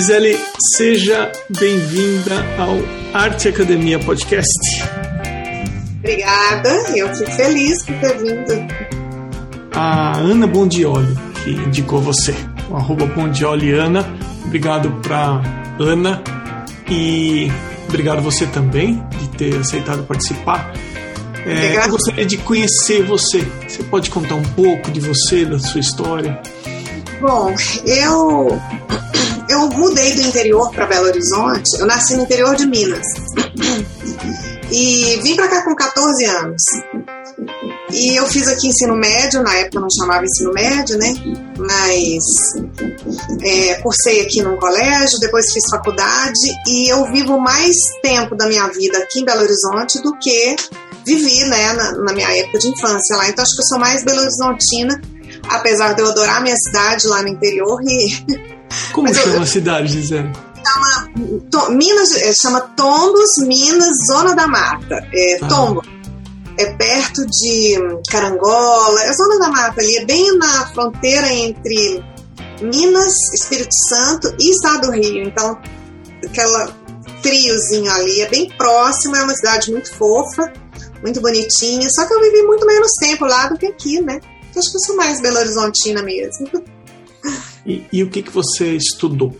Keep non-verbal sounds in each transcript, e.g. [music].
Gisele, seja bem-vinda ao Arte Academia Podcast. Obrigada, eu fico feliz por ter vindo. A Ana Bondioli, que indicou você, o arroba Bondioli Ana. Obrigado para Ana e obrigado você também de ter aceitado participar. É, eu gostaria de conhecer você. Você pode contar um pouco de você, da sua história? Bom, eu eu mudei do interior para Belo Horizonte. Eu nasci no interior de Minas e vim para cá com 14 anos. E eu fiz aqui ensino médio, na época não chamava ensino médio, né? Mas é, cursei aqui num colégio, depois fiz faculdade e eu vivo mais tempo da minha vida aqui em Belo Horizonte do que vivi, né, na, na minha época de infância lá. Então acho que eu sou mais Belo Horizontina, apesar de eu adorar a minha cidade lá no interior e Como chama eu, a cidade, Gisele? Chama, to, Minas, é, chama Tombos, Minas, Zona da Mata. É, ah. Tombo. É perto de Carangola, é Zona da Mata ali, é bem na fronteira entre Minas, Espírito Santo e Estado do Rio. Então, aquela triozinho ali, é bem próximo, é uma cidade muito fofa, muito bonitinha, só que eu vivi muito menos tempo lá do que aqui, né? Então, acho que eu sou mais Belo Horizontina mesmo. E, e o que, que você estudou?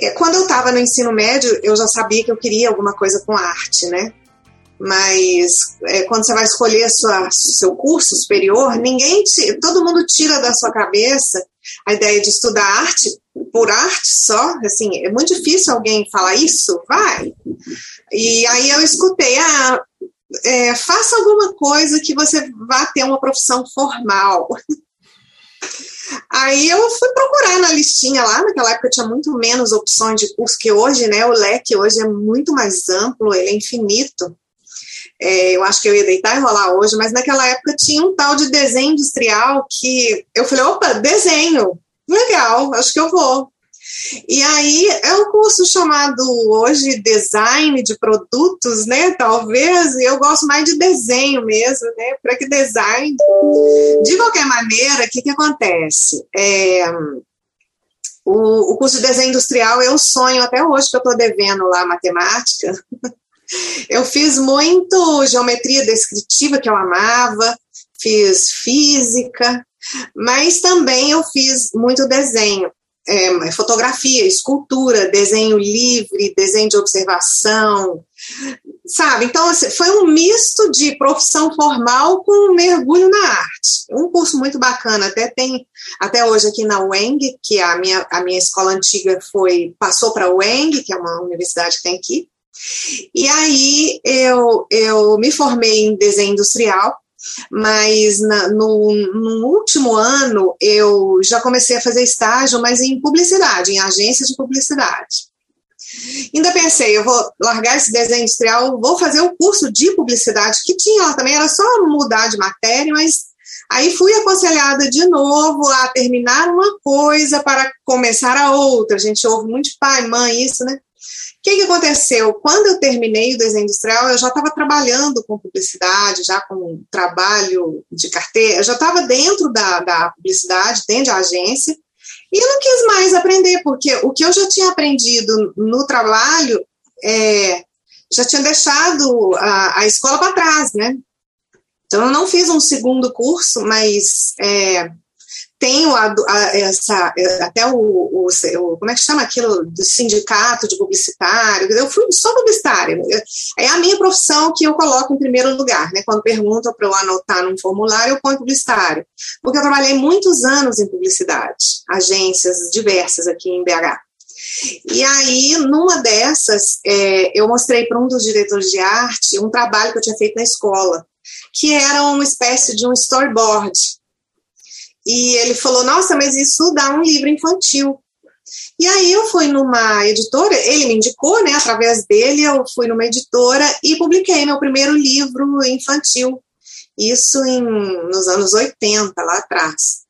É, quando eu estava no ensino médio, eu já sabia que eu queria alguma coisa com arte, né? Mas é, quando você vai escolher sua, seu curso superior, ninguém te, todo mundo tira da sua cabeça a ideia de estudar arte por arte só. Assim, é muito difícil alguém falar isso. Vai. E aí eu escutei, ah, é, faça alguma coisa que você vá ter uma profissão formal. [laughs] Aí eu fui procurar na listinha lá, naquela época tinha muito menos opções de curso que hoje, né? O leque hoje é muito mais amplo, ele é infinito. É, eu acho que eu ia deitar e rolar hoje, mas naquela época tinha um tal de desenho industrial que eu falei, opa, desenho, legal, acho que eu vou. E aí é um curso chamado hoje design de produtos, né? Talvez eu gosto mais de desenho mesmo, né? Para que design. De qualquer maneira, o que, que acontece? É, o, o curso de desenho industrial eu sonho até hoje que eu estou devendo lá matemática. Eu fiz muito geometria descritiva que eu amava, fiz física, mas também eu fiz muito desenho é, fotografia, escultura, desenho livre, desenho de observação, sabe? Então, assim, foi um misto de profissão formal com um mergulho na arte. Um curso muito bacana, até tem, até hoje aqui na UENG, que a minha, a minha escola antiga foi, passou para a UENG, que é uma universidade que tem aqui, e aí eu, eu me formei em desenho industrial, mas na, no, no, último ano eu já comecei a fazer estágio, mas em publicidade, em agências de publicidade. Ainda pensei, eu vou largar esse desenho industrial, vou fazer o curso de publicidade que tinha lá também, era só mudar de matéria, mas aí fui aconselhada de novo a terminar uma coisa para começar a outra. A gente ouve muito pai, mãe, isso, né? Que, que aconteceu? Quando eu terminei o desenho industrial, eu já estava trabalhando com publicidade, já com trabalho de carteira, eu já estava dentro da, da publicidade, dentro da agência, e eu não quis mais aprender, porque o que eu já tinha aprendido no trabalho é, já tinha deixado a, a escola para trás, né? Então, eu não fiz um segundo curso, mas é, tenho a, a, essa, até o, o, o, como é que chama aquilo, do sindicato de publicitário, eu fui só publicitária, é a minha profissão que eu coloco em primeiro lugar, né, quando perguntam para eu anotar num formulário, eu ponho publicitário, porque eu trabalhei muitos anos em publicidade, agências diversas aqui em BH, e aí, numa dessas, é, eu mostrei para um dos diretores de arte um trabalho que eu tinha feito na escola, que era uma espécie de um storyboard, e ele falou: Nossa, mas isso dá um livro infantil. E aí eu fui numa editora, ele me indicou, né? Através dele, eu fui numa editora e publiquei meu primeiro livro infantil. Isso em, nos anos 80, lá atrás.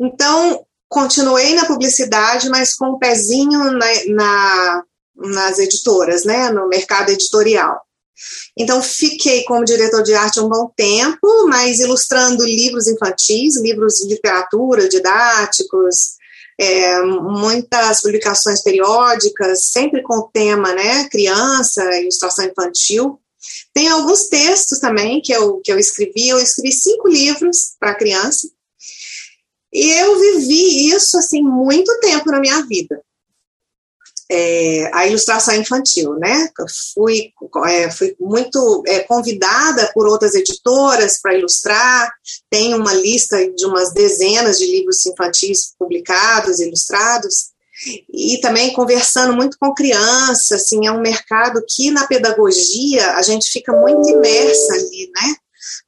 Então, continuei na publicidade, mas com um pezinho na, na, nas editoras, né? No mercado editorial. Então, fiquei como diretor de arte um bom tempo, mas ilustrando livros infantis, livros de literatura, didáticos, é, muitas publicações periódicas, sempre com o tema, né, criança, ilustração infantil. Tem alguns textos também que eu, que eu escrevi, eu escrevi cinco livros para criança, e eu vivi isso, assim, muito tempo na minha vida é, a ilustração infantil, né? Fui, é, fui muito é, convidada por outras editoras para ilustrar, tem uma lista de umas dezenas de livros infantis publicados, ilustrados, e também conversando muito com crianças, assim, é um mercado que na pedagogia a gente fica muito imersa ali, né?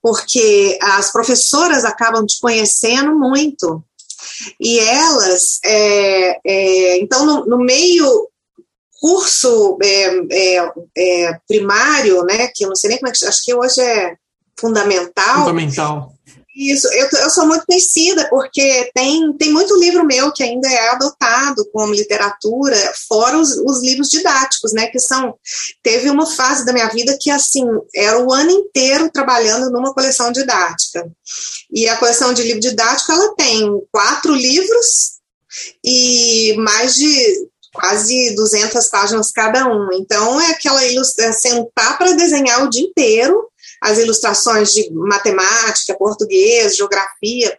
Porque as professoras acabam te conhecendo muito, e elas, é, é, então, no, no, meio curso é, é, é, primário, né, que eu não sei nem como é que, acho que hoje é fundamental. Fundamental. Isso, eu, eu sou muito conhecida porque tem, tem muito livro meu que ainda é adotado como literatura, fora os, os livros didáticos, né, que são, teve uma fase da minha vida que, assim, era o ano inteiro trabalhando numa coleção didática, e a coleção de livro didático, ela tem quatro livros e mais de quase 200 páginas cada um. Então, é aquela ilustra é sentar para desenhar o dia inteiro as ilustrações de matemática, português, geografia.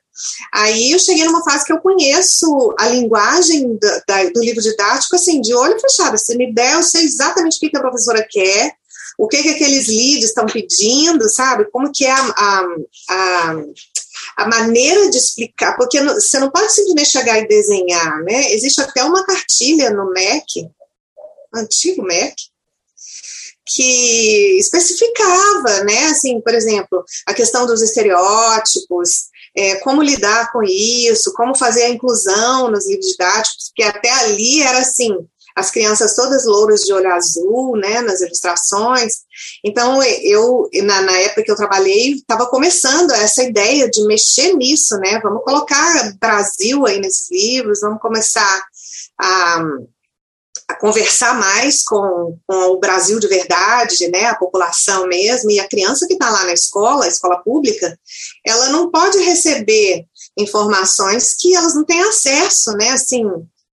Aí eu cheguei numa fase que eu conheço a linguagem da, da, do livro didático, assim, de olho fechado. Se me der, eu sei exatamente o que, a professora quer, o que, que aqueles leads estão pedindo, sabe? Como que é a, a, a a maneira de explicar, porque você não pode simplesmente chegar e desenhar, né? Existe até uma cartilha no MEC, antigo MEC, que especificava, né, assim, por exemplo, a questão dos estereótipos, é, como lidar com isso, como fazer a inclusão nos livros didáticos, porque até ali era assim, as crianças todas louras de olho azul, né, nas ilustrações. Então, eu, na, na época que eu trabalhei, estava começando essa ideia de mexer nisso, né, vamos colocar Brasil aí nesses livros, vamos começar a, a conversar mais com, com, o Brasil de verdade, né, a população mesmo, e a criança que está lá na escola, a escola pública, ela não pode receber informações que elas não têm acesso, né, assim,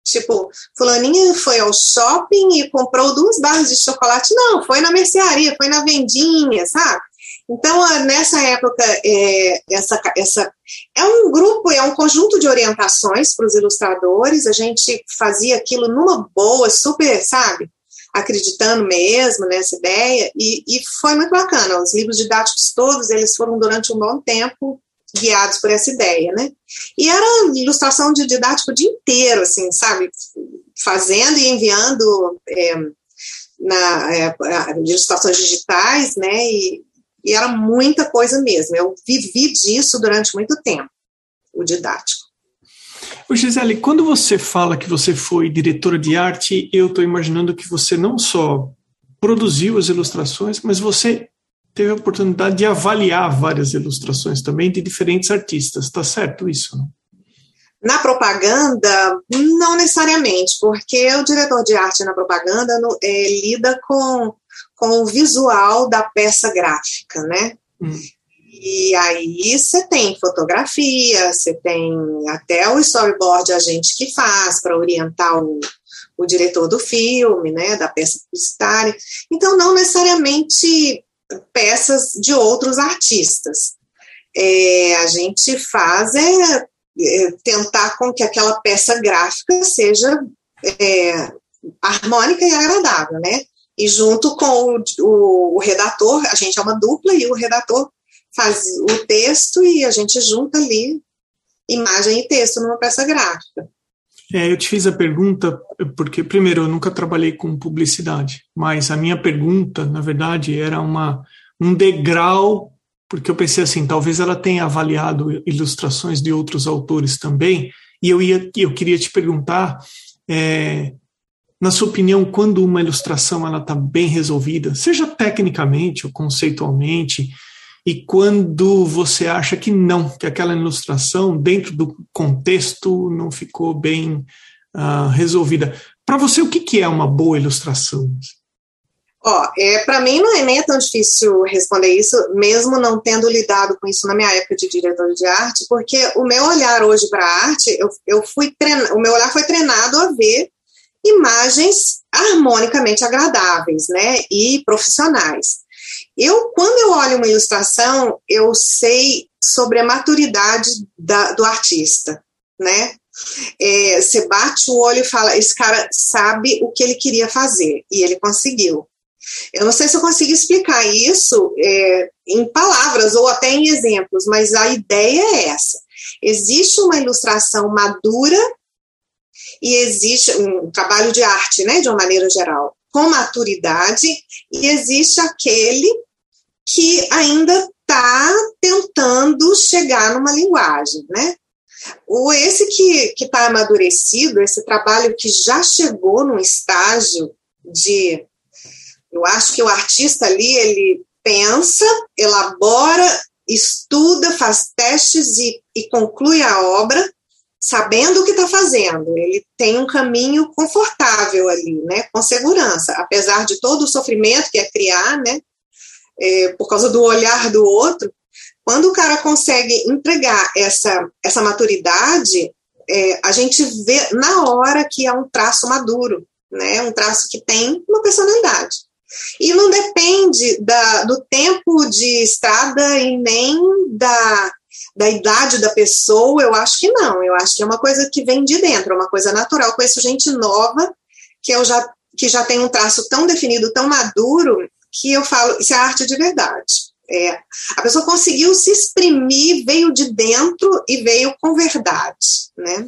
Tipo, fulaninha foi ao shopping e comprou duas barras de chocolate. Não, foi na mercearia, foi na vendinha, sabe? Então, nessa época, é, essa, essa, é um grupo, é um conjunto de orientações para os ilustradores. A gente fazia aquilo numa boa, super, sabe? Acreditando mesmo nessa ideia. E, e foi muito bacana. Os livros didáticos todos, eles foram durante um bom tempo guiados por essa ideia, né? E era ilustração de didático o dia inteiro, assim, sabe? Fazendo e enviando é, na é, ilustrações digitais, né? E, e era muita coisa mesmo. Eu vivi disso durante muito tempo, o didático. Ô Gisele, quando você fala que você foi diretora de arte, eu estou imaginando que você não só produziu as ilustrações, mas você teve a oportunidade de avaliar várias ilustrações também de diferentes artistas, está certo isso? Na propaganda, não necessariamente, porque o diretor de arte na propaganda é, lida com, com o visual da peça gráfica, né? Hum. E aí você tem fotografia, você tem até o storyboard a gente que faz para orientar o, o diretor do filme, né, da peça publicitária. Então, não necessariamente peças de outros artistas. É, a gente faz é, é, tentar com que aquela peça gráfica seja é, harmônica e agradável, né? E junto com o, o, o, redator, a gente é uma dupla e o redator faz o texto e a gente junta ali imagem e texto numa peça gráfica. É, eu te fiz a pergunta porque, primeiro, eu nunca trabalhei com publicidade, mas a minha pergunta, na verdade, era uma, um degrau, porque eu pensei assim, talvez ela tenha avaliado ilustrações de outros autores também, e eu, ia, eu queria te perguntar, é, na sua opinião, quando uma ilustração ela está bem resolvida, seja tecnicamente ou conceitualmente, e quando você acha que não, que aquela ilustração, dentro do contexto, não ficou bem uh, resolvida. Para você, o que, que é uma boa ilustração? Ó, é, para mim não é nem tão difícil responder isso, mesmo não tendo lidado com isso na minha época de diretor de arte, porque o meu olhar hoje para a arte, eu, eu fui o meu olhar foi treinado a ver imagens harmonicamente agradáveis, né, e profissionais. Eu, quando eu olho uma ilustração, eu sei sobre a maturidade da, do artista, né? É, você bate o olho e fala, esse cara sabe o que ele queria fazer e ele conseguiu. Eu não sei se eu consigo explicar isso é, em palavras ou até em exemplos, mas a ideia é essa. Existe uma ilustração madura e existe um trabalho de arte, né, de uma maneira geral, com maturidade, e existe aquele que ainda está tentando chegar numa linguagem, né? O esse que está amadurecido, esse trabalho que já chegou num estágio de eu acho que o artista ali, ele pensa, elabora, estuda, faz testes e, e conclui a obra sabendo o que está fazendo. Ele tem um caminho confortável ali, né, com segurança, apesar de todo o sofrimento que é criar, né, é, por causa do olhar do outro. Quando o cara consegue entregar essa, essa maturidade, é, a gente vê na hora que é um traço maduro, né, um traço que tem uma personalidade. E não depende da, do tempo de estrada e nem da, da idade da pessoa, eu acho que não. Eu acho que é uma coisa que vem de dentro, é uma coisa natural. conheço gente nova que, eu já, que já tem um traço tão definido, tão maduro, que eu falo, isso é arte de verdade. É, a pessoa conseguiu se exprimir, veio de dentro e veio com verdade, né?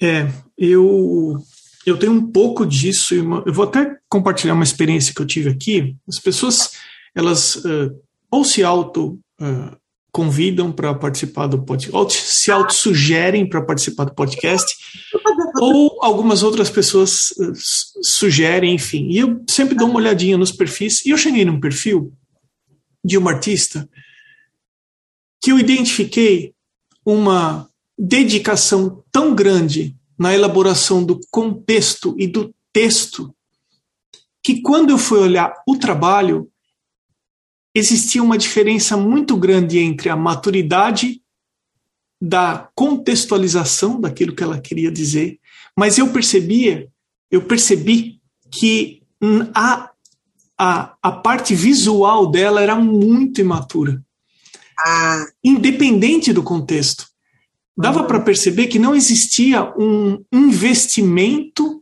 É, eu eu tenho um pouco disso, eu vou até compartilhar uma experiência que eu tive aqui. As pessoas, elas uh, ou se auto uh, convidam para participar do podcast, ou se auto-sugerem para participar do podcast, ou algumas outras pessoas uh, sugerem, enfim. E eu sempre dou uma olhadinha nos perfis, e eu cheguei num perfil de uma artista que eu identifiquei uma dedicação tão grande na elaboração do contexto e do texto, que quando eu fui olhar o trabalho, existia uma diferença muito grande entre a maturidade da contextualização daquilo que ela queria dizer, mas eu percebia, eu percebi que a, a, a parte visual dela era muito imatura. Ah. Independente do contexto dava uhum. para perceber que não existia um investimento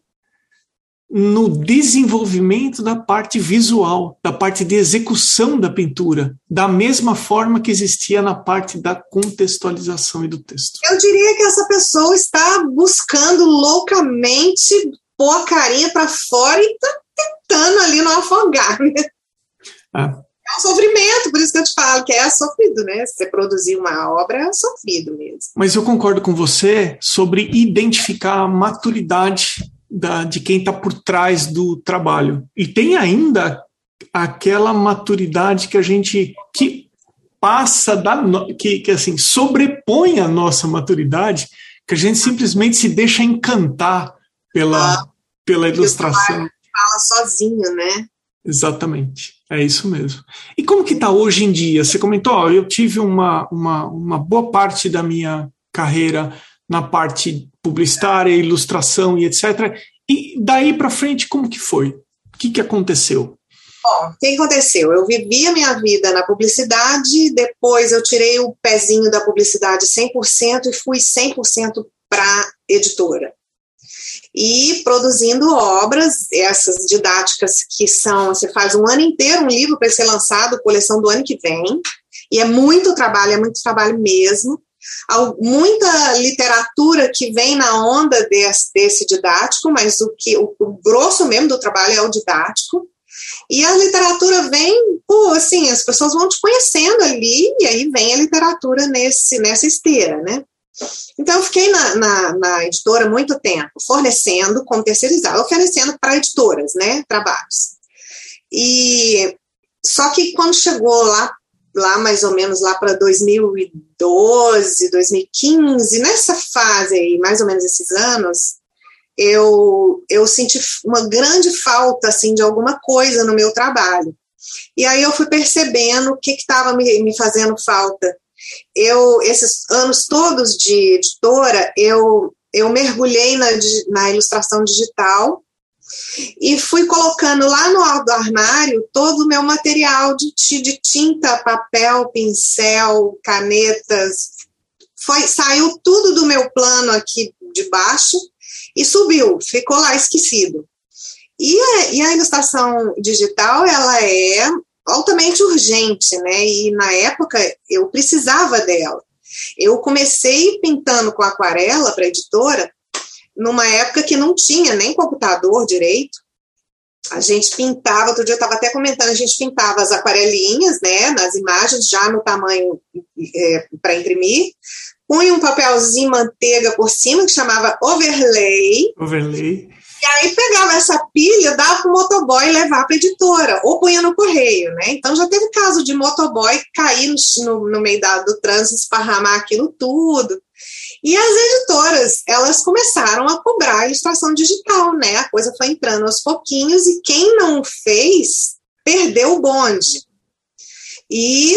no desenvolvimento da parte visual, da parte de execução da pintura, da mesma forma que existia na parte da contextualização e do texto. Eu diria que essa pessoa está buscando loucamente pôr a carinha para fora e está tentando ali não afogar. Né? Ah, é um sofrimento, por isso que eu te falo que é sofrido, né? Você produzir uma obra é sofrido mesmo. Mas eu concordo com você sobre identificar a maturidade da, de quem está por trás do trabalho. E tem ainda aquela maturidade que a gente que passa da que, que assim sobrepõe a nossa maturidade, que a gente simplesmente se deixa encantar pela ah, pela ilustração. Fala sozinho, né? Exatamente, é isso mesmo. E como que está hoje em dia? Você comentou, ó, eu tive uma, uma, uma boa parte da minha carreira na parte publicitária, ilustração e etc. E daí para frente, como que foi? O que, que aconteceu? Bom, o que aconteceu? Eu vivi a minha vida na publicidade, depois eu tirei o pezinho da publicidade 100% e fui 100% para editora e produzindo obras, essas didáticas que são, você faz um ano inteiro um livro para ser lançado, coleção do ano que vem, e é muito trabalho, é muito trabalho mesmo. Muita literatura que vem na onda desse, desse didático, mas o que o, o grosso mesmo do trabalho é o didático. E a literatura vem, pô, assim, as pessoas vão te conhecendo ali, e aí vem a literatura nesse, nessa esteira, né? Então, eu fiquei na, na, na editora muito tempo, fornecendo como terceirizado, oferecendo para editoras, né, trabalhos. E só que quando chegou lá, lá mais ou menos lá para 2012, 2015, nessa fase aí, mais ou menos esses anos, eu, eu senti uma grande falta assim de alguma coisa no meu trabalho. E aí eu fui percebendo o que estava me, me fazendo falta. Eu, esses anos todos de editora, eu, eu mergulhei na, na ilustração digital e fui colocando lá no armário todo o meu material de, de tinta, papel, pincel, canetas. Foi, saiu tudo do meu plano aqui de baixo e subiu, ficou lá esquecido. E a, e a ilustração digital, ela é altamente urgente, né? E na época eu precisava dela. Eu comecei pintando com aquarela para editora numa época que não tinha nem computador direito. A gente pintava, outro dia eu estava até comentando, a gente pintava as aquarelinhas, né, nas imagens, já no tamanho é, para imprimir, punha um papelzinho manteiga por cima, que chamava overlay. Overlay. E aí pegava essa pilha, dava para o motoboy levar para a editora, ou punha no correio, né? Então já teve caso de motoboy cair no, no meio da, do trânsito, esparramar aquilo tudo. E as editoras, elas começaram a cobrar a ilustração digital, né? A coisa foi entrando aos pouquinhos e quem não fez perdeu o bonde. E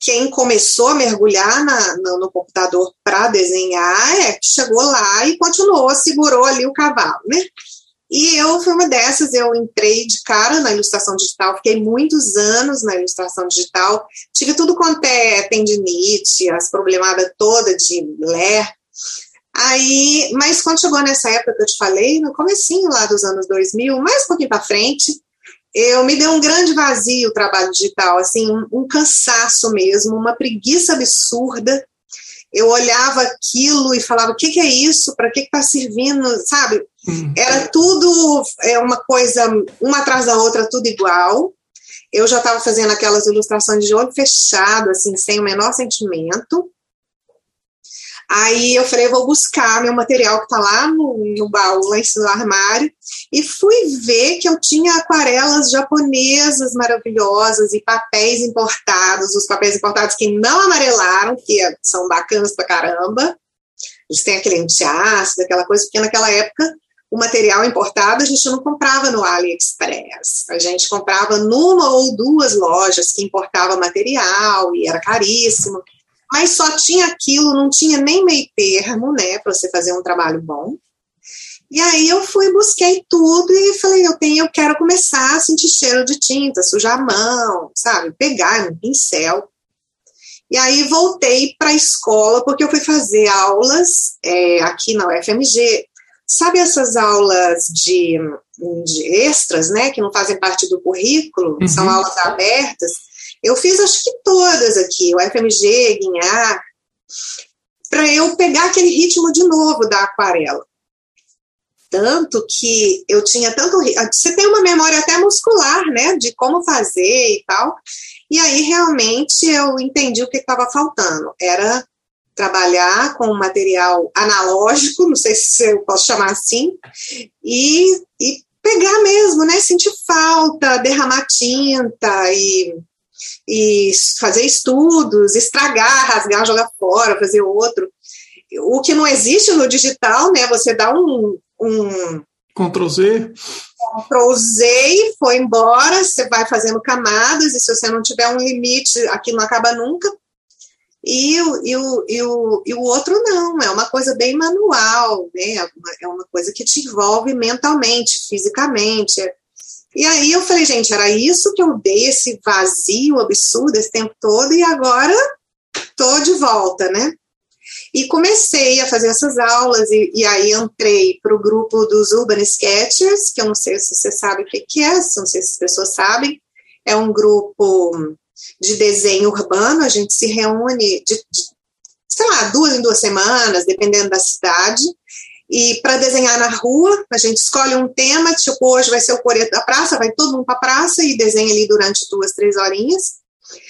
quem começou a mergulhar na, no, no computador para desenhar é chegou lá e continuou, segurou ali o cavalo, né? E eu fui uma dessas, eu entrei de cara na ilustração digital, fiquei muitos anos na ilustração digital, tive tudo quanto é tendinite, as problemadas todas de ler. Aí, mas quando chegou nessa época que eu te falei, no comecinho lá dos anos 2000, mais um pouquinho para frente, eu me deu um grande vazio o trabalho digital, assim, um, um cansaço mesmo, uma preguiça absurda eu olhava aquilo e falava: o que, que é isso? Para que está servindo? Sabe? Uhum. Era tudo é uma coisa, uma atrás da outra, tudo igual. Eu já estava fazendo aquelas ilustrações de olho fechado, assim, sem o menor sentimento. Aí eu falei, vou buscar meu material que está lá no, no baú, lá em cima do armário, e fui ver que eu tinha aquarelas japonesas maravilhosas e papéis importados, os papéis importados que não amarelaram, que são bacanas pra caramba. Eles têm aquele antiácido, aquela coisa, porque naquela época o material importado a gente não comprava no AliExpress. A gente comprava numa ou duas lojas que importava material e era caríssimo mas só tinha aquilo, não tinha nem meio termo, né, para você fazer um trabalho bom. E aí eu fui, busquei tudo e falei, eu tenho, eu quero começar a sentir cheiro de tinta, sujar a mão, sabe, pegar um pincel. E aí voltei para a escola, porque eu fui fazer aulas é, aqui na UFMG. Sabe essas aulas de, de, extras, né, que não fazem parte do currículo, uhum. são aulas abertas? Eu fiz acho que todas aqui, o FMG, Guinhar, para eu pegar aquele ritmo de novo da aquarela. Tanto que eu tinha tanto. Você tem uma memória até muscular, né? De como fazer e tal. E aí realmente eu entendi o que estava faltando. Era trabalhar com material analógico, não sei se eu posso chamar assim, e, e pegar mesmo, né? Sentir falta, derramar tinta e e fazer estudos, estragar, rasgar, jogar fora, fazer outro. O que não existe no digital, né? Você dá um, um Ctrl Z. Ctrl Z e foi embora, você vai fazendo camadas, e se você não tiver um limite, aquilo não acaba nunca. E o, e, o, e, o, e o outro não, é uma coisa bem manual, né? É uma coisa que te envolve mentalmente, fisicamente. É, e aí eu falei, gente, era isso que eu dei, esse vazio absurdo esse tempo todo, e agora tô de volta, né? E comecei a fazer essas aulas, e, e aí entrei para o grupo dos Urban Sketchers, que eu não sei se você sabe o que, que é, não sei se as pessoas sabem, é um grupo de desenho urbano, a gente se reúne de, de sei lá, duas em duas semanas, dependendo da cidade, e para desenhar na rua, a gente escolhe um tema, tipo, hoje vai ser o coreto da praça, vai todo mundo para a praça e desenha ali durante duas, três horinhas.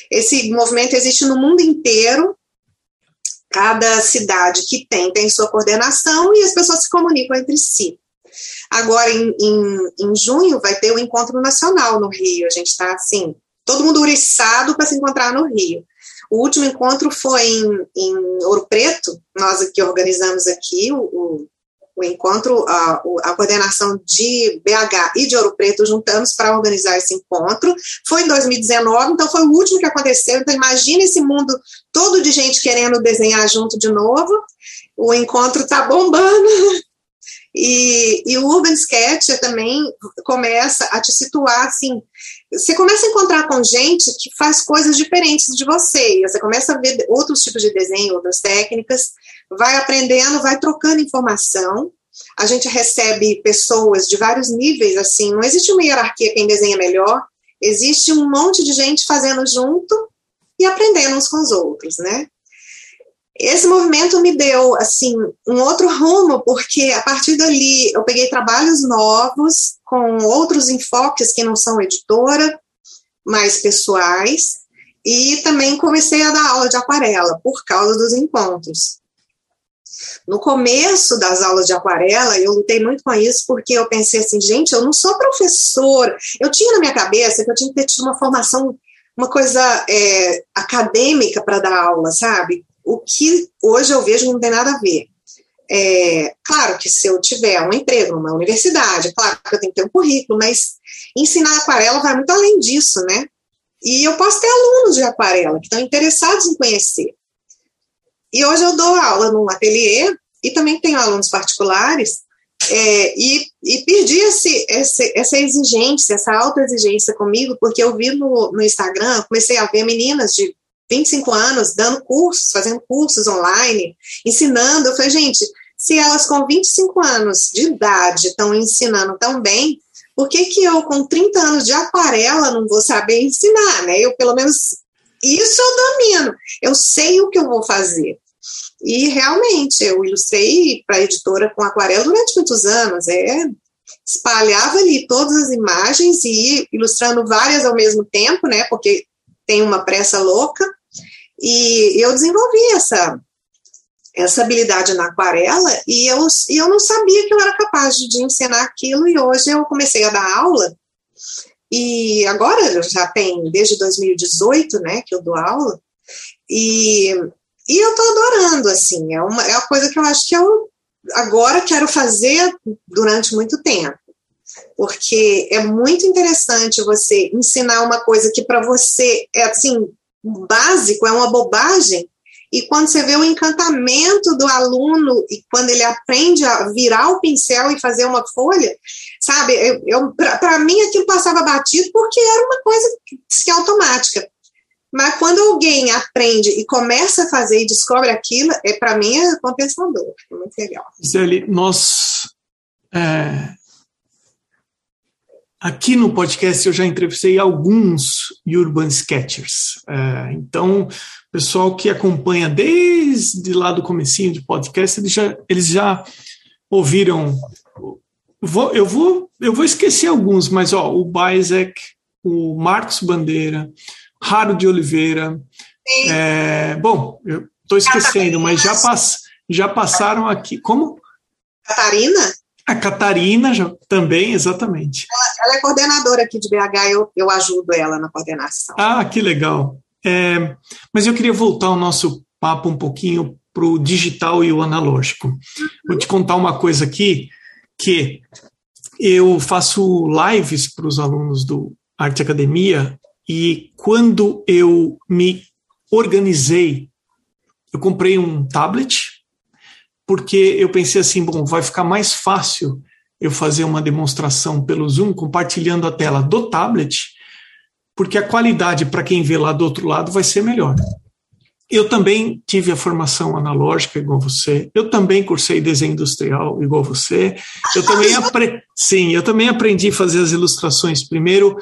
Esse movimento existe no mundo inteiro. Cada cidade que tem, tem sua coordenação e as pessoas se comunicam entre si. Agora, em, em, em junho, vai ter o encontro nacional no Rio. A gente está assim, todo mundo uriçado para se encontrar no Rio. O último encontro foi em, em Ouro Preto, nós aqui organizamos aqui, o, o o encontro, a, a, coordenação de BH e de Ouro Preto juntamos para organizar esse encontro. Foi em 2019, então foi o último que aconteceu. Então, imagine esse mundo todo de gente querendo desenhar junto de novo. O encontro está bombando. E, e, o Urban Sketch também começa a te situar assim. Você começa a encontrar com gente que faz coisas diferentes de você. Você começa a ver outros tipos de desenho, outras técnicas vai aprendendo, vai trocando informação. A gente recebe pessoas de vários níveis, assim, não existe uma hierarquia quem desenha melhor, existe um monte de gente fazendo junto e aprendendo uns com os outros, né? Esse movimento me deu, assim, um outro rumo, porque a partir dali eu peguei trabalhos novos, com outros enfoques que não são editora, mais pessoais, e também comecei a dar aula de aquarela, por causa dos encontros. No começo das aulas de aquarela, eu lutei muito com isso, porque eu pensei assim, gente, eu não sou professora. Eu tinha na minha cabeça que eu tinha que ter tido uma formação, uma coisa é, acadêmica para dar aula, sabe? O que hoje eu vejo não tem nada a ver. É, claro que se eu tiver um emprego numa universidade, claro que eu tenho que ter um currículo, mas ensinar aquarela vai muito além disso, né? E eu posso ter alunos de aquarela que estão interessados em conhecer. E hoje eu dou aula num ateliê e também tenho alunos particulares, é, e, e perdi esse, esse, essa exigência, essa alta exigência comigo, porque eu vi no, no Instagram, comecei a ver meninas de 25 anos dando cursos, fazendo cursos online, ensinando. Eu falei, gente, se elas com 25 anos de idade estão ensinando tão bem, por que, que eu, com 30 anos de aquarela, não vou saber ensinar, né? Eu, pelo menos, isso eu domino. Eu sei o que eu vou fazer. E realmente, eu ilustrei para a editora com aquarela durante muitos anos. É, espalhava ali todas as imagens e ia ilustrando várias ao mesmo tempo, né? Porque tem uma pressa louca. E eu desenvolvi essa, essa habilidade na aquarela e eu, e eu não sabia que eu era capaz de ensinar aquilo. E hoje eu comecei a dar aula. E agora já tem desde 2018, né, que eu dou aula. E e eu tô adorando, assim, é uma, é uma coisa que eu acho que eu agora quero fazer durante muito tempo. Porque é muito interessante você ensinar uma coisa que para você é assim, básico, é uma bobagem, e quando você vê o encantamento do aluno e quando ele aprende a virar o pincel e fazer uma folha, sabe? Eu, eu para mim aquilo passava batido porque era uma coisa que é automática. Mas quando alguém aprende e começa a fazer e descobre aquilo, é para mim é compensador. É muito legal. Zeli, nós. É, aqui no podcast eu já entrevistei alguns urban sketchers. É, então, pessoal que acompanha desde lá do comecinho de podcast, eles já, eles já ouviram. Vou, eu, vou, eu vou esquecer alguns, mas ó, o Baisek, o Marcos Bandeira, Raro de Oliveira. É, bom, eu estou esquecendo, mas já, pass, já passaram aqui. Como? Catarina? A Catarina já, também, exatamente. Ela, ela, é coordenadora aqui de BH, eu, eu ajudo ela na coordenação. Ah, que legal. É, mas eu queria voltar o nosso papo um pouquinho para o digital e o analógico. Uhum. Vou te contar uma coisa aqui, que eu faço lives para os alunos do Arte Academia e quando eu me organizei, eu comprei um tablet, porque eu pensei assim, bom, vai ficar mais fácil eu fazer uma demonstração pelo Zoom compartilhando a tela do tablet, porque a qualidade para quem vê lá do outro lado vai ser melhor. Eu também tive a formação analógica igual você. Eu também cursei desenho industrial igual você. Eu também [laughs] apre... sim, eu também aprendi a fazer as ilustrações primeiro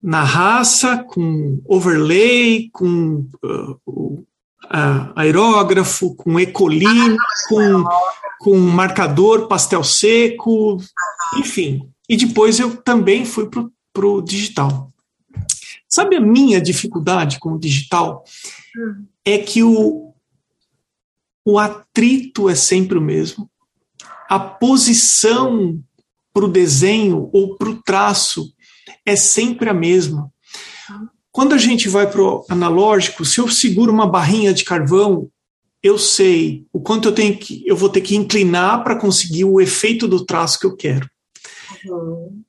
na raça, com overlay, com uh, uh, aerógrafo, com ecoline, com, com marcador, pastel seco, enfim. E depois eu também fui para o digital. Sabe a minha dificuldade com o digital? Hum. É que o, o atrito é sempre o mesmo, a posição para o desenho ou para o traço é sempre a mesma. Quando a gente vai para o analógico, se eu seguro uma barrinha de carvão, eu sei o quanto eu tenho que eu vou ter que inclinar para conseguir o efeito do traço que eu quero. Uhum.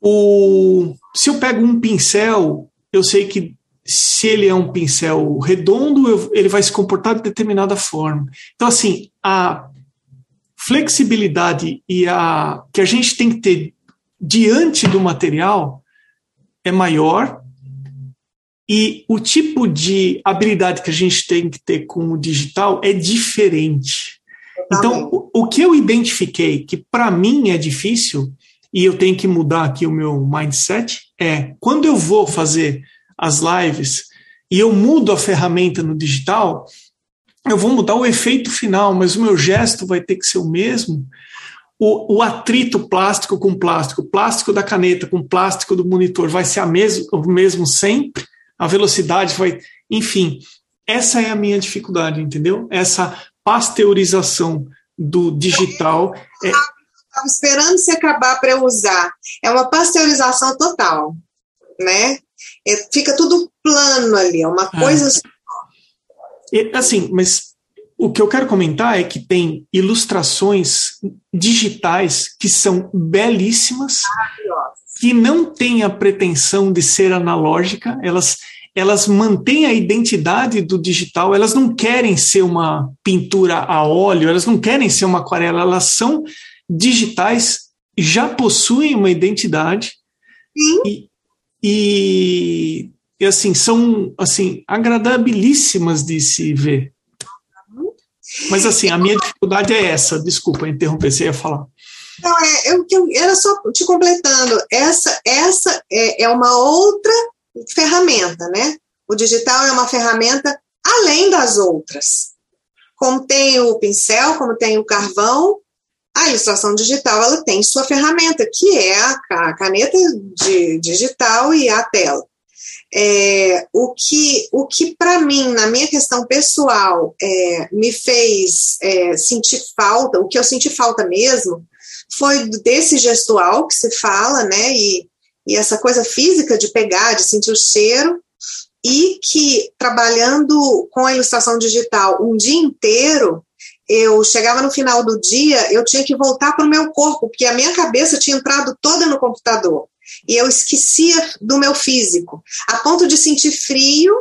O, se eu pego um pincel, eu sei que se ele é um pincel redondo, eu, ele vai se comportar de determinada forma. Então, assim, a flexibilidade e a que a gente tem que ter diante do material é maior e o tipo de habilidade que a gente tem que ter com o digital é diferente. Então, o, o que eu identifiquei que para mim é difícil e eu tenho que mudar aqui o meu mindset é quando eu vou fazer as lives e eu mudo a ferramenta no digital, eu vou mudar o efeito final, mas o meu gesto vai ter que ser o mesmo. O, o atrito plástico com plástico, plástico da caneta com plástico do monitor vai ser a mesmo, o mesmo sempre, a velocidade vai. Enfim, essa é a minha dificuldade, entendeu? Essa pasteurização do digital. É... Estava esperando se acabar para eu usar. É uma pasteurização total, né? É, fica tudo plano ali, é uma é. coisa. É. Assim, mas o que eu quero comentar é que tem ilustrações digitais que são belíssimas, que não têm a pretensão de ser analógica, elas, elas mantêm a identidade do digital, elas não querem ser uma pintura a óleo, elas não querem ser uma aquarela, elas são digitais, já possuem uma identidade e, e, e, assim são assim agradabilíssimas de se ver. Mas assim, a minha dificuldade é essa. Desculpa interromper, você ia falar. Não, é, eu, eu era só te completando. Essa, essa é, é uma outra ferramenta, né? O digital é uma ferramenta além das outras. Como tem o pincel, como tem o carvão, a ilustração digital ela tem sua ferramenta, que é a caneta de, digital e a tela. É, o que, o que para mim, na minha questão pessoal, é, me fez é, sentir falta, o que eu senti falta mesmo, foi desse gestual que se fala, né? E, e essa coisa física de pegar, de sentir o cheiro, e que trabalhando com a ilustração digital um dia inteiro, eu chegava no final do dia, eu tinha que voltar para o meu corpo, porque a minha cabeça tinha entrado toda no computador. E eu esquecia do meu físico, a ponto de sentir frio,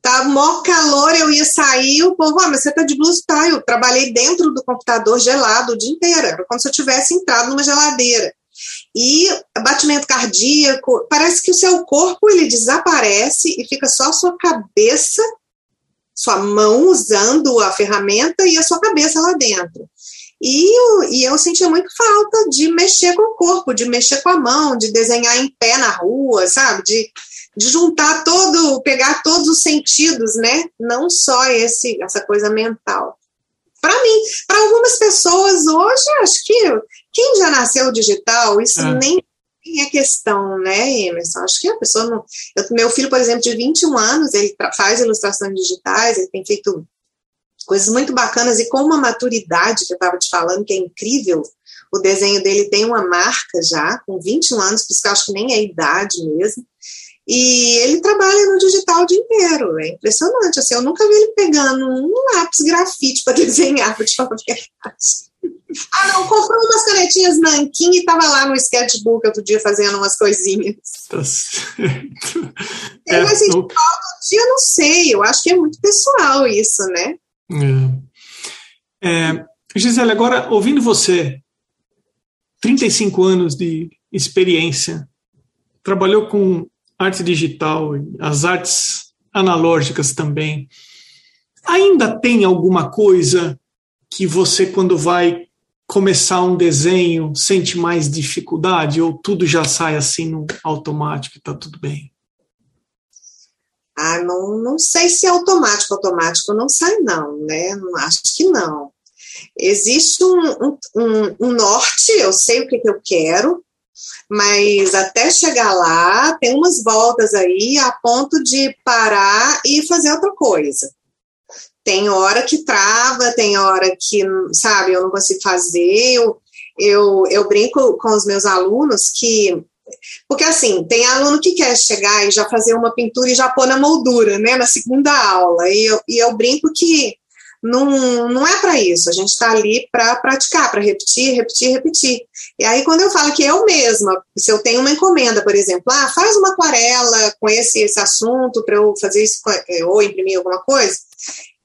tá maior calor, eu ia sair, o povo, ah, mas você tá de blusa, tá, eu trabalhei dentro do computador gelado o dia inteiro, era como se eu tivesse entrado numa geladeira. E batimento cardíaco, parece que o seu corpo ele desaparece e fica só a sua cabeça sua mão usando a ferramenta e a sua cabeça lá dentro. E eu, e eu sentia muito falta de mexer com o corpo, de mexer com a mão, de desenhar em pé na rua, sabe? De, de juntar todo, pegar todos os sentidos, né? Não só esse, essa coisa mental. Para mim, para algumas pessoas hoje, acho que quem já nasceu digital, isso é. nem é questão, né, Emerson? Acho que a pessoa não. Eu, meu filho, por exemplo, de 21 anos, ele faz ilustrações digitais, ele tem feito coisas muito bacanas e com uma maturidade que eu estava te falando, que é incrível. O desenho dele tem uma marca já, com 21 anos, por isso que eu acho que nem é idade mesmo. E ele trabalha no digital o dia inteiro. É impressionante. Assim, eu nunca vi ele pegando um lápis grafite para [laughs] desenhar, para te falar. Ah, não, comprou umas canetinhas nanquim e tava lá no sketchbook outro dia fazendo umas coisinhas. Tá certo. É, mas assim, eu... dia, não sei, eu acho que é muito pessoal isso, né? É. É, Gisele, agora, ouvindo você, 35 anos de experiência, trabalhou com arte digital, as artes analógicas também. Ainda tem alguma coisa que você, quando vai começar um desenho sente mais dificuldade ou tudo já sai assim no automático e está tudo bem? Ah, não, não sei se é automático, automático não sai não, né? Não, acho que não. Existe um, um, um norte, eu sei o que, que eu quero, mas até chegar lá tem umas voltas aí a ponto de parar e fazer outra coisa. Tem hora que trava, tem hora que, sabe, eu não consigo fazer. Eu, eu, eu brinco com os meus alunos que porque assim, tem aluno que quer chegar e já fazer uma pintura e já pôr na moldura, né, na segunda aula. E eu, e eu brinco que não, não é para isso. A gente está ali para praticar, para repetir, repetir, repetir. E aí, quando eu falo que eu mesma, se eu tenho uma encomenda, por exemplo, ah, faz uma aquarela com esse, esse assunto para eu fazer isso, eh, ou imprimir alguma coisa,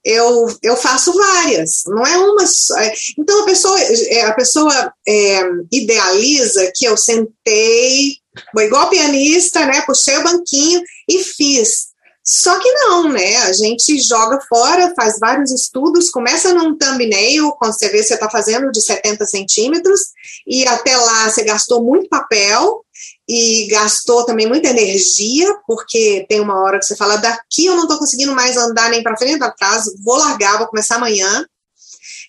eu, eu faço várias, não é uma só. É, então a pessoa, é, a pessoa é, idealiza que eu sentei, igual pianista, né? Puxei o banquinho e fiz. Só que não, né? A gente joga fora, faz vários estudos, começa num thumbnail, quando você vê você está fazendo de 70 centímetros, e até lá você gastou muito papel e gastou também muita energia, porque tem uma hora que você fala, daqui eu não estou conseguindo mais andar nem para frente nem para trás, vou largar, vou começar amanhã.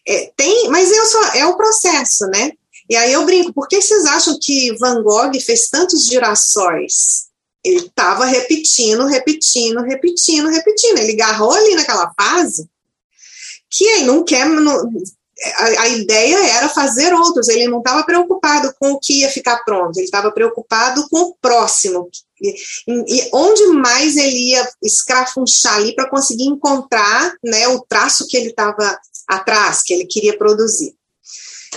É, tem, mas eu só, é o processo, né? E aí eu brinco, por que vocês acham que Van Gogh fez tantos girassóis? Ele estava repetindo, repetindo, repetindo, repetindo. Ele agarrou ali naquela fase que ele não quer. Não, a, a, ideia era fazer outros, ele não estava preocupado com o que ia ficar pronto, ele estava preocupado com o próximo. E, e, onde mais ele ia escrafunchar ali para conseguir encontrar né, o traço que ele estava atrás, que ele queria produzir.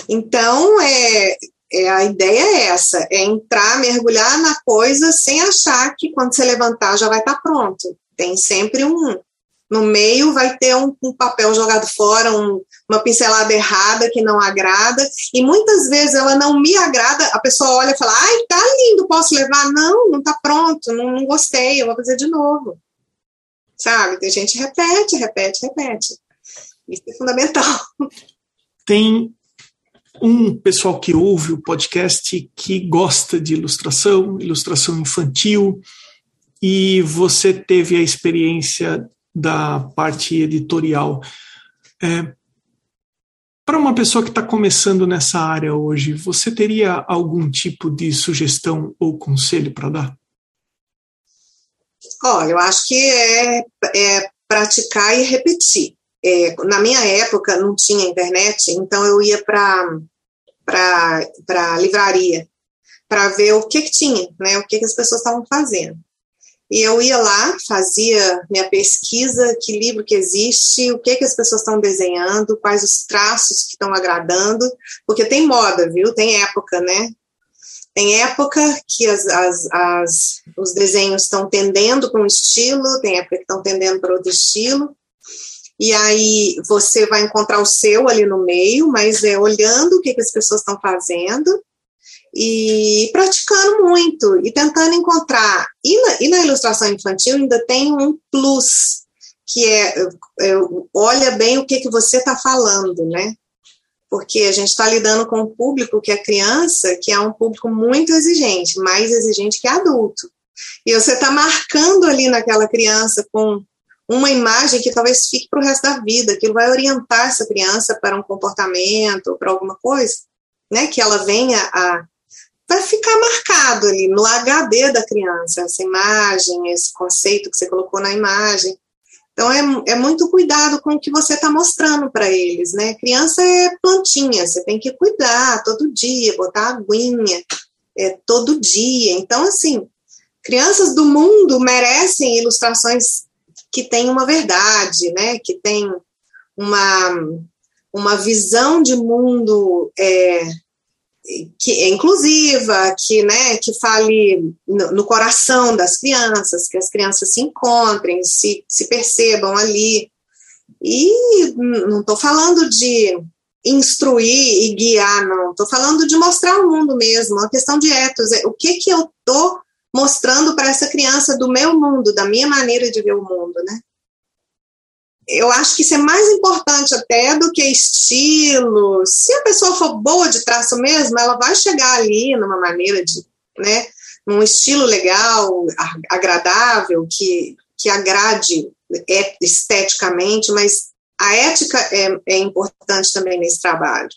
Então, é, é, a ideia é essa, é entrar, mergulhar na coisa sem achar que quando você levantar já vai estar tá pronto. Tem sempre um. No meio vai ter um, um papel jogado fora, um, uma pincelada errada que não agrada, e muitas vezes ela não me agrada, a pessoa olha e fala, ai, tá lindo, posso levar? Não, não tá pronto, não, não gostei, eu vou fazer de novo. Sabe? Tem gente repete, repete, repete. Isso é fundamental. Tem um pessoal que ouve o podcast que gosta de ilustração, ilustração infantil, e você teve a experiência da parte editorial. É, Para uma pessoa que está começando nessa área hoje, você teria algum tipo de sugestão ou conselho para dar? Olha, eu acho que é, é praticar e repetir. É, na minha época não tinha internet, então eu ia para a livraria para ver o que, que tinha, né, o que, que as pessoas estavam fazendo. E eu ia lá, fazia minha pesquisa, que livro que existe, o que, que as pessoas estão desenhando, quais os traços que estão agradando, porque tem moda, viu? Tem época, né? Tem época que as, as, as os desenhos estão tendendo para um estilo, tem época que estão tendendo para outro estilo, e aí você vai encontrar o seu ali no meio, mas é olhando o que, que as pessoas estão fazendo e praticando muito e tentando encontrar. E na, e na ilustração infantil ainda tem um plus, que é, é olha bem o que, que você está falando, né? Porque a gente está lidando com um público que é criança, que é um público muito exigente, mais exigente que adulto. E você está marcando ali naquela criança com uma imagem que talvez fique para o resto da vida, que vai orientar essa criança para um comportamento, para alguma coisa, né? Que ela venha a vai ficar marcado ali no HD da criança, essa imagem, esse conceito que você colocou na imagem. Então, é, é muito cuidado com o que você está mostrando para eles, né? Criança é plantinha, você tem que cuidar todo dia, botar aguinha é, todo dia. Então, assim, crianças do mundo merecem ilustrações que têm uma verdade, né? Que tem uma, uma visão de mundo é, que é inclusiva, que, né, que fale no, no, coração das crianças, que as crianças se encontrem, se, se percebam ali. E não estou falando de instruir e guiar, não. Estou falando de mostrar o mundo mesmo, uma questão de etos. É, o que, que eu estou mostrando para essa criança do meu mundo, da minha maneira de ver o mundo, né? eu acho que isso é mais importante até do que estilo. Se a pessoa for boa de traço mesmo, ela vai chegar ali numa maneira de, né, num estilo legal, agradável, que, que agrade esteticamente, mas a ética é, é importante também nesse trabalho,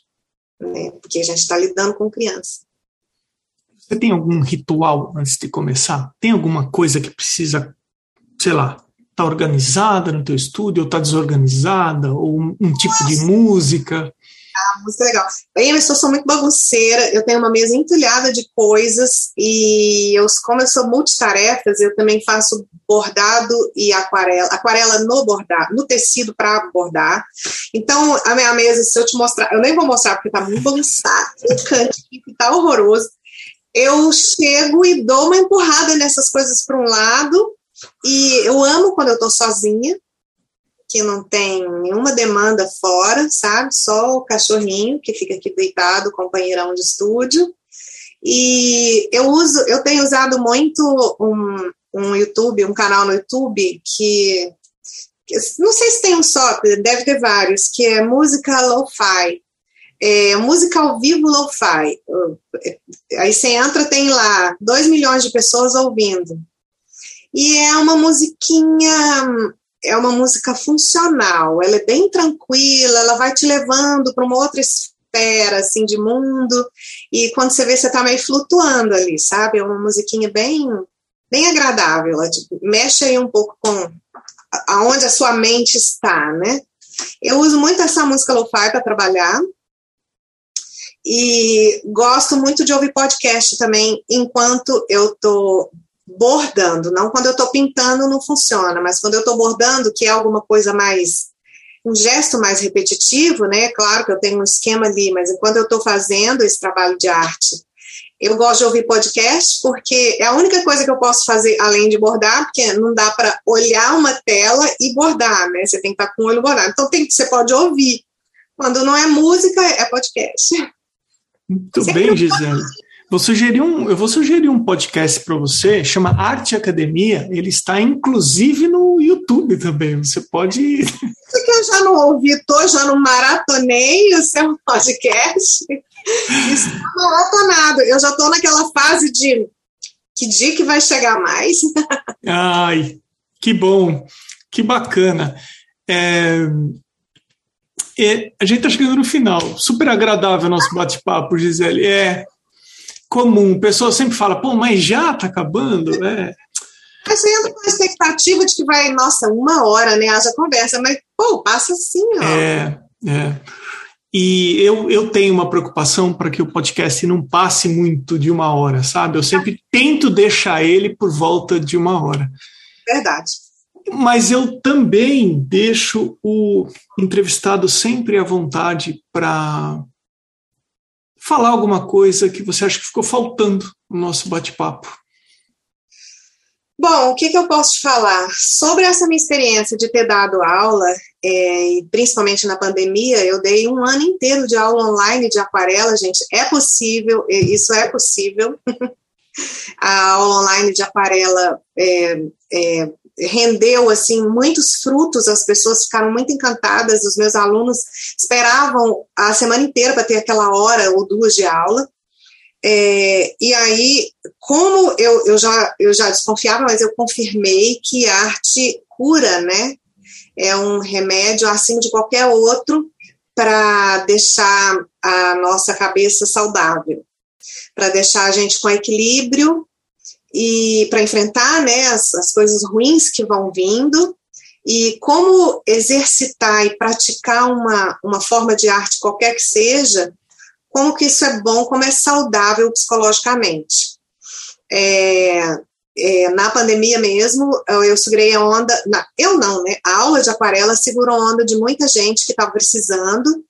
né, porque a gente está lidando com criança. Você tem algum ritual antes de começar? Tem alguma coisa que precisa, sei lá, está organizada no teu estúdio ou está desorganizada ou um, um tipo de música? a música é legal. Bem, eu sou muito bagunceira, eu tenho uma mesa entulhada de coisas e eu, como eu sou multitarefas, eu também faço bordado e aquarela, aquarela no bordado, no tecido para bordar. Então, a minha mesa, se eu te mostrar, eu nem vou mostrar porque tá muito bagunçado, o cantinho tá horroroso. Eu chego e dou uma empurrada nessas coisas para um lado e eu amo quando eu tô sozinha, que não tem nenhuma demanda fora, sabe? Só o cachorrinho que fica aqui deitado, companheirão de estúdio. E eu uso, eu tenho usado muito um, um YouTube, um canal no YouTube que, que não sei se tem um só, deve ter vários, que é música lo-fi. É, música ao vivo lo-fi. Aí você entra, tem lá 2 milhões de pessoas ouvindo. E é uma musiquinha é uma música funcional, ela é bem tranquila, ela vai te levando para uma outra esfera, assim, de mundo, e quando você vê, você está meio flutuando ali, sabe? É uma musiquinha bem, bem agradável, ela tipo, mexe aí um pouco com aonde a sua mente está, né? Eu uso muito essa música lo-fi para trabalhar, e gosto muito de ouvir podcast também enquanto eu estou bordando, não quando eu estou pintando não funciona, mas quando eu estou bordando, que é alguma coisa mais um gesto mais repetitivo, né? Claro que eu tenho um esquema ali, mas enquanto eu estou fazendo esse trabalho de arte, eu gosto de ouvir podcast porque é a única coisa que eu posso fazer além de bordar, porque não dá para olhar uma tela e bordar, né? Você tem que estar com o olho bordado. Então tem você pode ouvir. Quando não é música, é podcast. Muito bem, Gisele. Vou sugerir um, eu vou sugerir um podcast para você, chama Arte Academia. Ele está inclusive no YouTube também. Você pode. [laughs] Isso que eu já não ouvi, tô, já não maratonei o seu podcast. Está maratonado. Eu já estou naquela fase de que dia que vai chegar mais. [laughs] Ai, que bom, que bacana. É, é, a gente está chegando no final. Super agradável o nosso bate-papo, Gisele. É, comum. A pessoa sempre fala, pô, mas já tá acabando, né? Mas você entra com a expectativa de que vai, nossa, uma hora, né? Haja conversa, mas, pô, passa assim, ó. É, é. E eu, eu tenho uma preocupação para que o podcast não passe muito de uma hora, sabe? Eu sempre tento deixar ele por volta de uma hora. Verdade. Mas eu também deixo o entrevistado sempre à vontade para falar alguma coisa que você acha que ficou faltando no nosso bate-papo. Bom, o que, que, eu posso falar? Sobre essa minha experiência de ter dado aula, é, principalmente na pandemia, eu dei um ano inteiro de aula online de aquarela, gente. É possível, isso é possível. [laughs] A aula online de aquarela é, é, rendeu assim muitos frutos, as pessoas ficaram muito encantadas, os meus alunos esperavam a semana inteira para ter aquela hora ou duas de aula. É, e aí, como eu, eu, já, eu já desconfiava, mas eu confirmei que a arte cura, né? É um remédio acima de qualquer outro para deixar a nossa cabeça saudável, para deixar a gente com equilíbrio e para enfrentar né, as, as coisas ruins que vão vindo e como exercitar e praticar uma, uma forma de arte qualquer que seja, como que isso é bom, como é saudável psicologicamente. É, é, na pandemia mesmo, eu segurei a onda, na, eu não, né? A aula de aquarela segurou a onda de muita gente que estava precisando,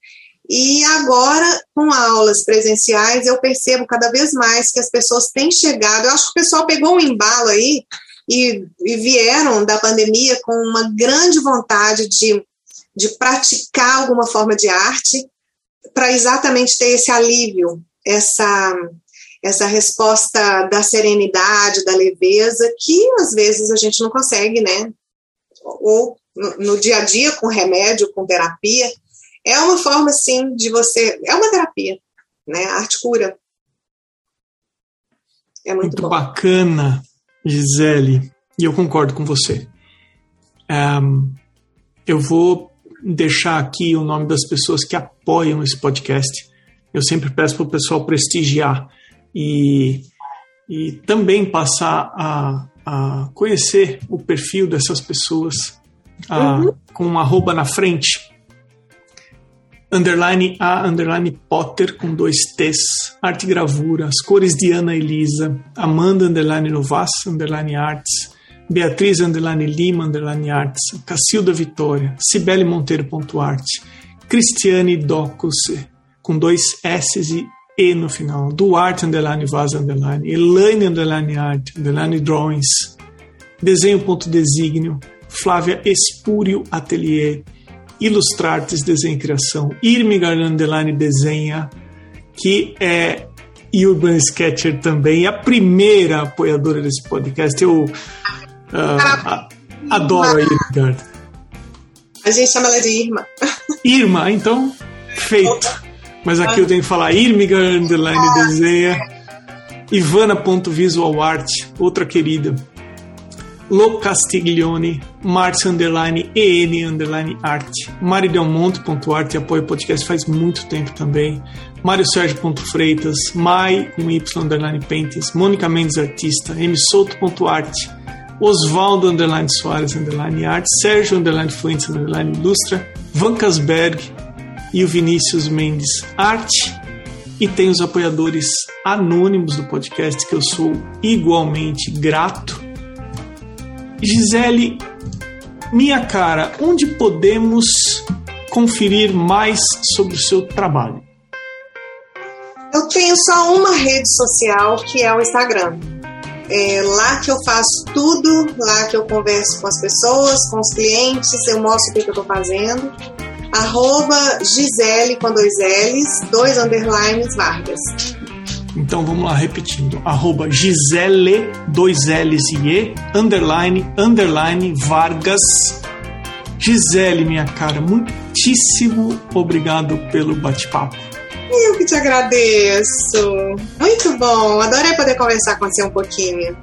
e agora, com aulas presenciais, eu percebo cada vez mais que as pessoas têm chegado. Eu acho que o pessoal pegou um embalo aí e, e vieram da pandemia com uma grande vontade de, de praticar alguma forma de arte para exatamente ter esse alívio, essa, essa resposta da serenidade, da leveza, que às vezes a gente não consegue, né? Ou no, no dia a dia, com remédio, com terapia. É uma forma, sim, de você. É uma terapia, né? A arte cura. É muito, muito bacana, Gisele, e eu concordo com você. Um, eu vou deixar aqui o nome das pessoas que apoiam esse podcast. Eu sempre peço para o pessoal prestigiar e, e também passar a, a conhecer o perfil dessas pessoas uhum. com um arroba na frente underline A, underline Potter, com dois T's, arte gravura, as cores de Ana Elisa, Amanda, underline Novas, underline Arts, Beatriz, underline Lima, underline Arts, Cacilda Vitória, Cibele Monteiro, ponto arte, Cristiane Docus, com dois S's e E no final, Duarte, underline Vaz, underline, Elaine, underline Art, underline Drawings, Desenho, ponto Flávia Espúrio Atelier, Ilustrartes Desenho e Criação, Irmigar Underline Desenha, que é Urban Sketcher também, a primeira apoiadora desse podcast. Eu uh, adoro a Irmigar. A gente chama ela de Irma. Irma, então, feito. Mas aqui eu tenho que falar Irmigar Underline Desenha, Ivana.visualart, outra querida. Lo Castiglione, Márcio Underline, EN Underline Arte, Mari Delmonte.arte, apoia o podcast faz muito tempo também, Mário Sérgio.freitas, Mai com Y Underline Paintings, Mônica Mendes Artista, Souto.arte, Osvaldo Underline Soares Underline Arte, Sérgio Underline Fuentes Underline Ilustra, Vancasberg e o Vinícius Mendes Arte. E tem os apoiadores anônimos do podcast, que eu sou igualmente grato Gisele, minha cara, onde podemos conferir mais sobre o seu trabalho? Eu tenho só uma rede social que é o Instagram. É lá que eu faço tudo, lá que eu converso com as pessoas, com os clientes, eu mostro o que, eu estou fazendo. Arroba Gisele com dois L's, dois underlines Vargas. Então vamos lá, repetindo. Arroba Gisele, dois L's e E, underline, underline, Vargas. Gisele, minha cara, muitíssimo obrigado pelo bate-papo. Eu que te agradeço. Muito bom. Adorei poder conversar com você um pouquinho.